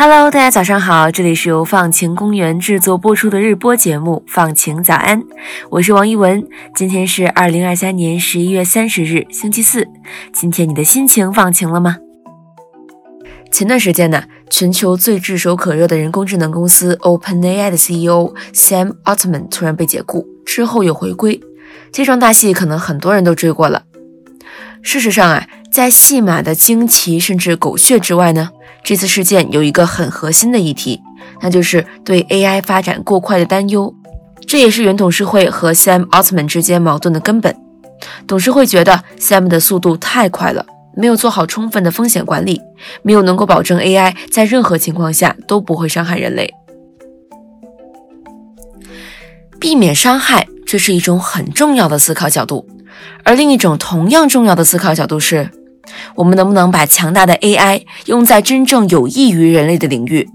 Hello，大家早上好，这里是由放晴公园制作播出的日播节目《放晴早安》，我是王一文。今天是二零二三年十一月三十日，星期四。今天你的心情放晴了吗？前段时间呢，全球最炙手可热的人工智能公司 OpenAI 的 CEO Sam Altman 突然被解雇，之后又回归，这桩大戏可能很多人都追过了。事实上啊，在戏码的惊奇甚至狗血之外呢？这次事件有一个很核心的议题，那就是对 AI 发展过快的担忧。这也是原董事会和 Sam Altman 之间矛盾的根本。董事会觉得 Sam 的速度太快了，没有做好充分的风险管理，没有能够保证 AI 在任何情况下都不会伤害人类。避免伤害，这是一种很重要的思考角度。而另一种同样重要的思考角度是。我们能不能把强大的 AI 用在真正有益于人类的领域，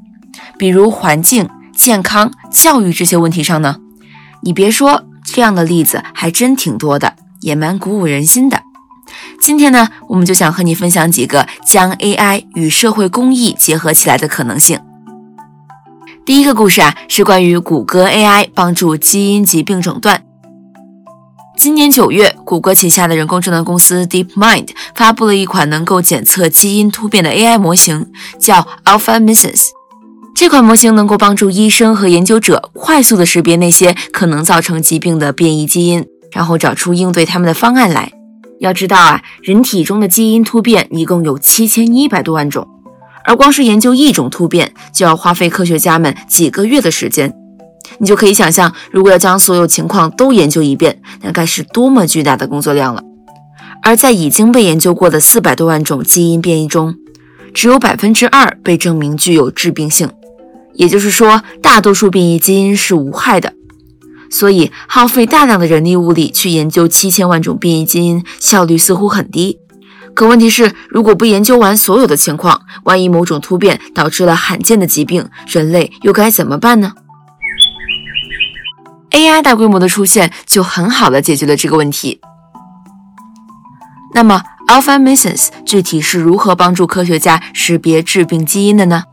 比如环境、健康、教育这些问题上呢？你别说，这样的例子还真挺多的，也蛮鼓舞人心的。今天呢，我们就想和你分享几个将 AI 与社会公益结合起来的可能性。第一个故事啊，是关于谷歌 AI 帮助基因疾病诊断。今年九月，谷歌旗下的人工智能公司 DeepMind 发布了一款能够检测基因突变的 AI 模型，叫 Alpha Missis。这款模型能够帮助医生和研究者快速地识别那些可能造成疾病的变异基因，然后找出应对他们的方案来。要知道啊，人体中的基因突变一共有七千一百多万种，而光是研究一种突变，就要花费科学家们几个月的时间。你就可以想象，如果要将所有情况都研究一遍，那该是多么巨大的工作量了。而在已经被研究过的四百多万种基因变异中，只有百分之二被证明具有致病性，也就是说，大多数变异基因是无害的。所以，耗费大量的人力物力去研究七千万种变异基因，效率似乎很低。可问题是，如果不研究完所有的情况，万一某种突变导致了罕见的疾病，人类又该怎么办呢？AI 大规模的出现就很好的解决了这个问题。那么，AlphaMissions 具体是如何帮助科学家识别致病基因的呢？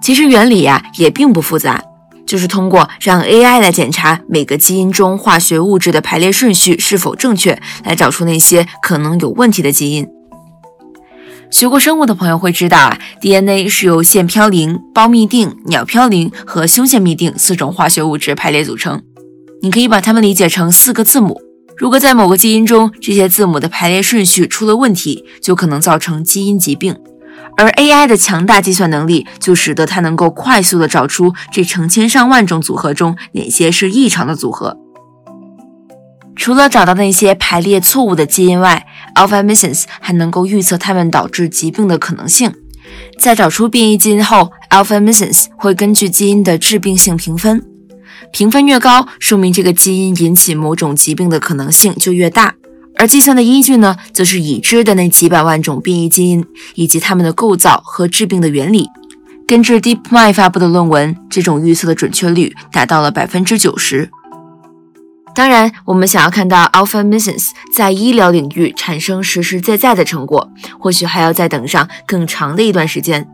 其实原理呀也并不复杂，就是通过让 AI 来检查每个基因中化学物质的排列顺序是否正确，来找出那些可能有问题的基因。学过生物的朋友会知道啊，DNA 是由腺嘌呤、胞嘧啶、鸟嘌呤和胸腺嘧啶四种化学物质排列组成。你可以把它们理解成四个字母。如果在某个基因中，这些字母的排列顺序出了问题，就可能造成基因疾病。而 AI 的强大计算能力，就使得它能够快速地找出这成千上万种组合中哪些是异常的组合。除了找到那些排列错误的基因外，AlphaMissions 还能够预测它们导致疾病的可能性。在找出变异基因后，AlphaMissions 会根据基因的致病性评分。评分越高，说明这个基因引起某种疾病的可能性就越大。而计算的依据呢，则是已知的那几百万种变异基因以及它们的构造和致病的原理。根据 DeepMind 发布的论文，这种预测的准确率达到了百分之九十。当然，我们想要看到 Alpha m i s s i n s 在医疗领域产生实实在在的成果，或许还要再等上更长的一段时间。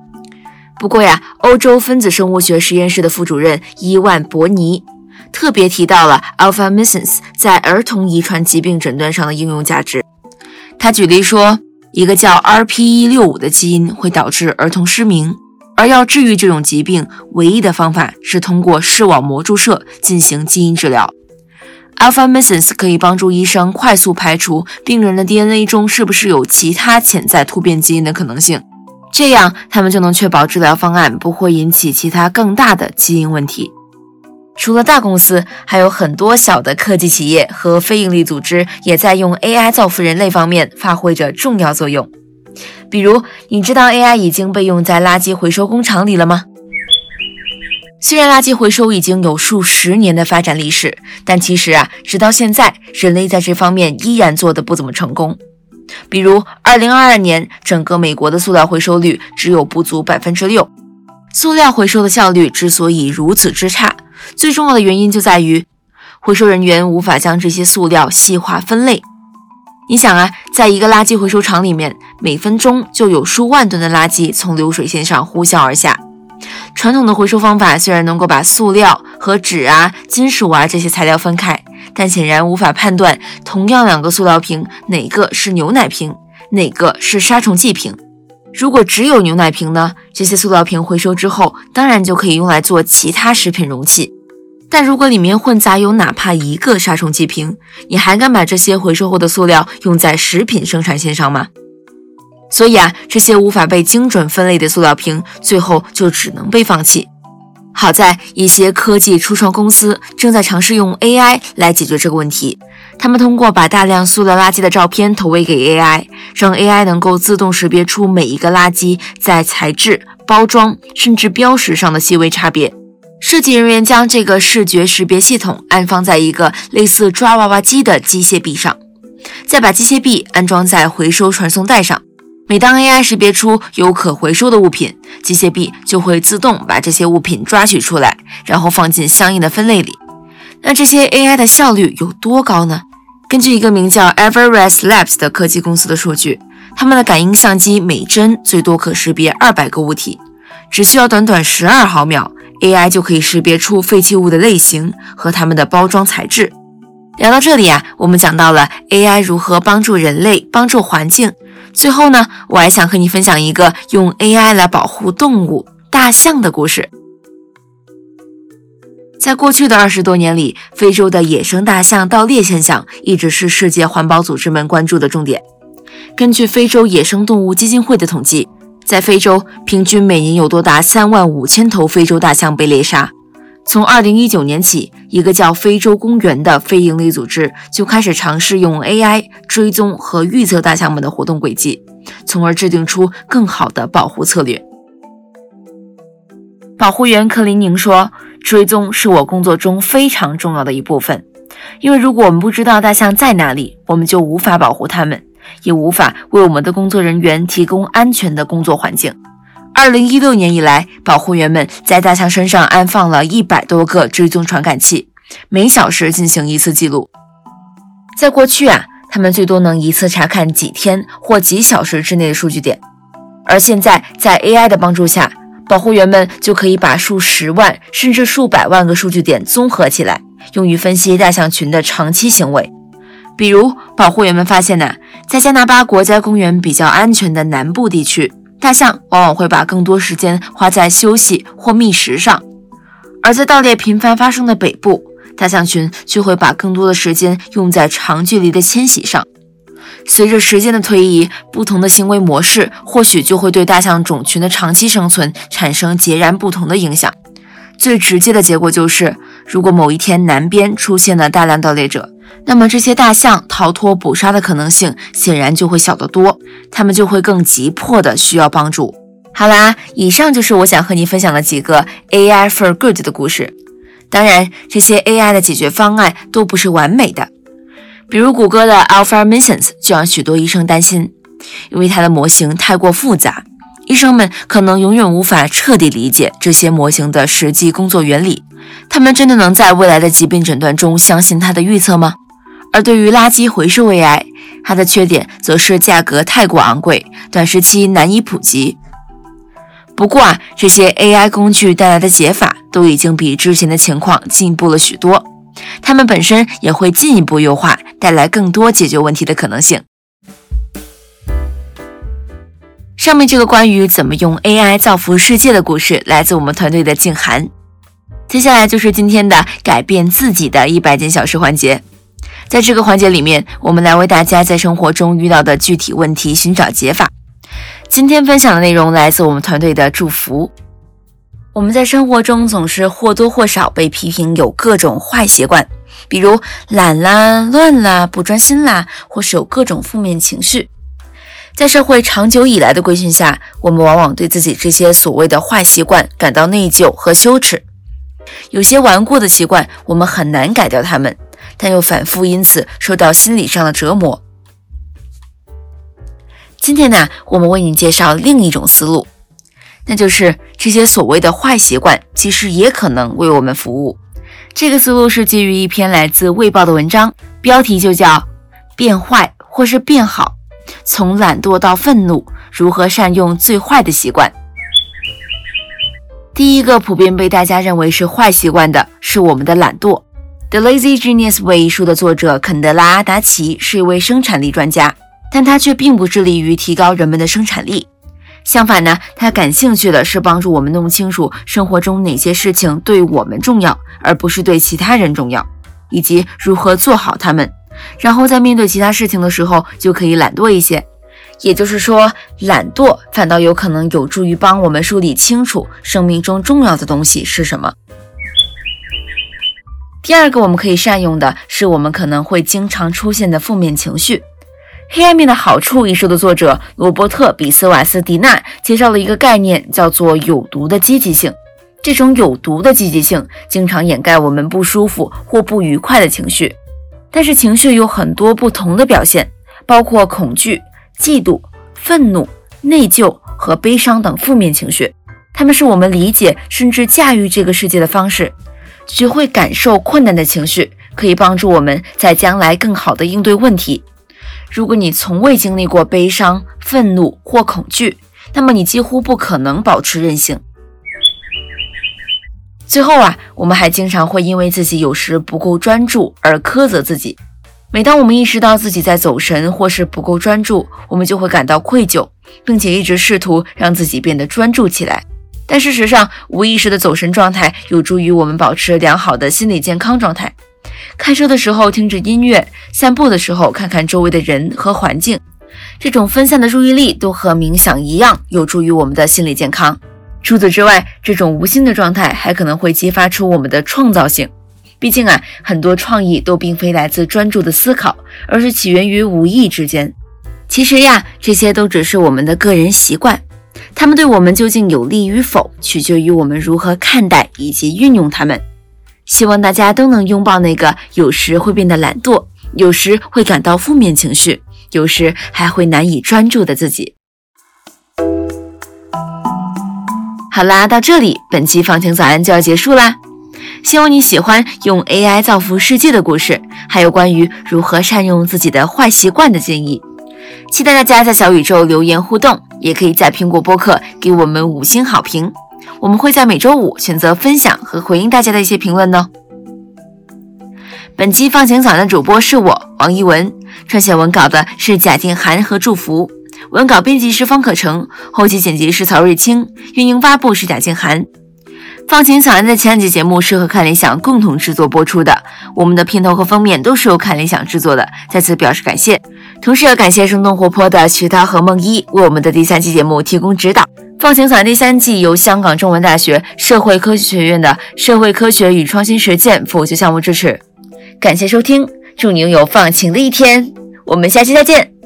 不过呀，欧洲分子生物学实验室的副主任伊万·伯尼特别提到了 alpha m i s s i n s 在儿童遗传疾病诊断上的应用价值。他举例说，一个叫 RPE65 的基因会导致儿童失明，而要治愈这种疾病，唯一的方法是通过视网膜注射进行基因治疗。Alpha m i s s i n s 可以帮助医生快速排除病人的 DNA 中是不是有其他潜在突变基因的可能性。这样，他们就能确保治疗方案不会引起其他更大的基因问题。除了大公司，还有很多小的科技企业和非营利组织也在用 AI 造福人类方面发挥着重要作用。比如，你知道 AI 已经被用在垃圾回收工厂里了吗？虽然垃圾回收已经有数十年的发展历史，但其实啊，直到现在，人类在这方面依然做得不怎么成功。比如，二零二二年，整个美国的塑料回收率只有不足百分之六。塑料回收的效率之所以如此之差，最重要的原因就在于回收人员无法将这些塑料细化分类。你想啊，在一个垃圾回收厂里面，每分钟就有数万吨的垃圾从流水线上呼啸而下，传统的回收方法虽然能够把塑料和纸啊、金属啊这些材料分开，但显然无法判断同样两个塑料瓶哪个是牛奶瓶，哪个是杀虫剂瓶。如果只有牛奶瓶呢？这些塑料瓶回收之后，当然就可以用来做其他食品容器。但如果里面混杂有哪怕一个杀虫剂瓶，你还敢把这些回收后的塑料用在食品生产线上吗？所以啊，这些无法被精准分类的塑料瓶，最后就只能被放弃。好在一些科技初创公司正在尝试用 AI 来解决这个问题。他们通过把大量塑料垃圾的照片投喂给 AI，让 AI 能够自动识别出每一个垃圾在材质、包装甚至标识上的细微差别。设计人员将这个视觉识别系统安放在一个类似抓娃娃机的机械臂上，再把机械臂安装在回收传送带上。每当 AI 识别出有可回收的物品，机械臂就会自动把这些物品抓取出来，然后放进相应的分类里。那这些 AI 的效率有多高呢？根据一个名叫 Everest Labs 的科技公司的数据，他们的感应相机每帧最多可识别二百个物体，只需要短短十二毫秒，AI 就可以识别出废弃物的类型和它们的包装材质。聊到这里啊，我们讲到了 AI 如何帮助人类、帮助环境。最后呢，我还想和你分享一个用 AI 来保护动物大象的故事。在过去的二十多年里，非洲的野生大象盗猎现象一直是世界环保组织们关注的重点。根据非洲野生动物基金会的统计，在非洲平均每年有多达三万五千头非洲大象被猎杀。从二零一九年起，一个叫非洲公园的非营利组织就开始尝试用 AI 追踪和预测大象们的活动轨迹，从而制定出更好的保护策略。保护员克林宁说：“追踪是我工作中非常重要的一部分，因为如果我们不知道大象在哪里，我们就无法保护它们，也无法为我们的工作人员提供安全的工作环境。”二零一六年以来，保护员们在大象身上安放了一百多个追踪传感器，每小时进行一次记录。在过去啊，他们最多能一次查看几天或几小时之内的数据点，而现在在 AI 的帮助下，保护员们就可以把数十万甚至数百万个数据点综合起来，用于分析大象群的长期行为。比如，保护员们发现呢，在加拿大国家公园比较安全的南部地区。大象往往会把更多时间花在休息或觅食上，而在盗猎频繁发生的北部，大象群却会把更多的时间用在长距离的迁徙上。随着时间的推移，不同的行为模式或许就会对大象种群的长期生存产生截然不同的影响。最直接的结果就是，如果某一天南边出现了大量盗猎者。那么这些大象逃脱捕杀的可能性显然就会小得多，它们就会更急迫的需要帮助。好啦，以上就是我想和你分享的几个 AI for good 的故事。当然，这些 AI 的解决方案都不是完美的。比如谷歌的 Alpha Missions 就让许多医生担心，因为它的模型太过复杂，医生们可能永远无法彻底理解这些模型的实际工作原理。他们真的能在未来的疾病诊断中相信它的预测吗？而对于垃圾回收 AI，它的缺点则是价格太过昂贵，短时期难以普及。不过啊，这些 AI 工具带来的解法都已经比之前的情况进步了许多，它们本身也会进一步优化，带来更多解决问题的可能性。上面这个关于怎么用 AI 造福世界的故事，来自我们团队的静涵。接下来就是今天的改变自己的一百件小事环节。在这个环节里面，我们来为大家在生活中遇到的具体问题寻找解法。今天分享的内容来自我们团队的祝福。我们在生活中总是或多或少被批评有各种坏习惯，比如懒啦、乱啦、不专心啦，或是有各种负面情绪。在社会长久以来的规训下，我们往往对自己这些所谓的坏习惯感到内疚和羞耻。有些顽固的习惯，我们很难改掉它们。但又反复因此受到心理上的折磨。今天呢，我们为你介绍另一种思路，那就是这些所谓的坏习惯，其实也可能为我们服务。这个思路是基于一篇来自《卫报》的文章，标题就叫《变坏或是变好：从懒惰到愤怒，如何善用最坏的习惯》。第一个普遍被大家认为是坏习惯的是我们的懒惰。《The Lazy Genius Way》一书的作者肯德拉·阿达奇是一位生产力专家，但他却并不致力于提高人们的生产力。相反呢，他感兴趣的是帮助我们弄清楚生活中哪些事情对我们重要，而不是对其他人重要，以及如何做好它们。然后在面对其他事情的时候，就可以懒惰一些。也就是说，懒惰反倒有可能有助于帮我们梳理清楚生命中重要的东西是什么。第二个我们可以善用的是我们可能会经常出现的负面情绪。《黑暗面的好处》一书的作者罗伯特·比斯瓦斯蒂纳介绍了一个概念，叫做“有毒的积极性”。这种有毒的积极性经常掩盖我们不舒服或不愉快的情绪。但是情绪有很多不同的表现，包括恐惧。嫉妒、愤怒、内疚和悲伤等负面情绪，它们是我们理解甚至驾驭这个世界的方式。学会感受困难的情绪，可以帮助我们在将来更好的应对问题。如果你从未经历过悲伤、愤怒或恐惧，那么你几乎不可能保持韧性。最后啊，我们还经常会因为自己有时不够专注而苛责自己。每当我们意识到自己在走神或是不够专注，我们就会感到愧疚，并且一直试图让自己变得专注起来。但事实上，无意识的走神状态有助于我们保持良好的心理健康状态。开车的时候听着音乐，散步的时候看看周围的人和环境，这种分散的注意力都和冥想一样，有助于我们的心理健康。除此之外，这种无心的状态还可能会激发出我们的创造性。毕竟啊，很多创意都并非来自专注的思考，而是起源于无意之间。其实呀，这些都只是我们的个人习惯，他们对我们究竟有利与否，取决于我们如何看待以及运用它们。希望大家都能拥抱那个有时会变得懒惰，有时会感到负面情绪，有时还会难以专注的自己。好啦，到这里，本期放晴早安就要结束啦。希望你喜欢用 AI 造福世界的故事，还有关于如何善用自己的坏习惯的建议。期待大家在小宇宙留言互动，也可以在苹果播客给我们五星好评。我们会在每周五选择分享和回应大家的一些评论呢。本期放晴早安的主播是我王一文，撰写文稿的是贾静涵和祝福，文稿编辑是方可成，后期剪辑是曹瑞清，运营发布是贾静涵。放晴早安的前两集节目是和看理想共同制作播出的，我们的片头和封面都是由看理想制作的，在此表示感谢。同时，也感谢生动活泼的徐涛和梦一为我们的第三期节目提供指导。放晴早安第三季由香港中文大学社会科学学院的社会科学与创新实践辅修项目支持。感谢收听，祝你拥有放晴的一天，我们下期再见。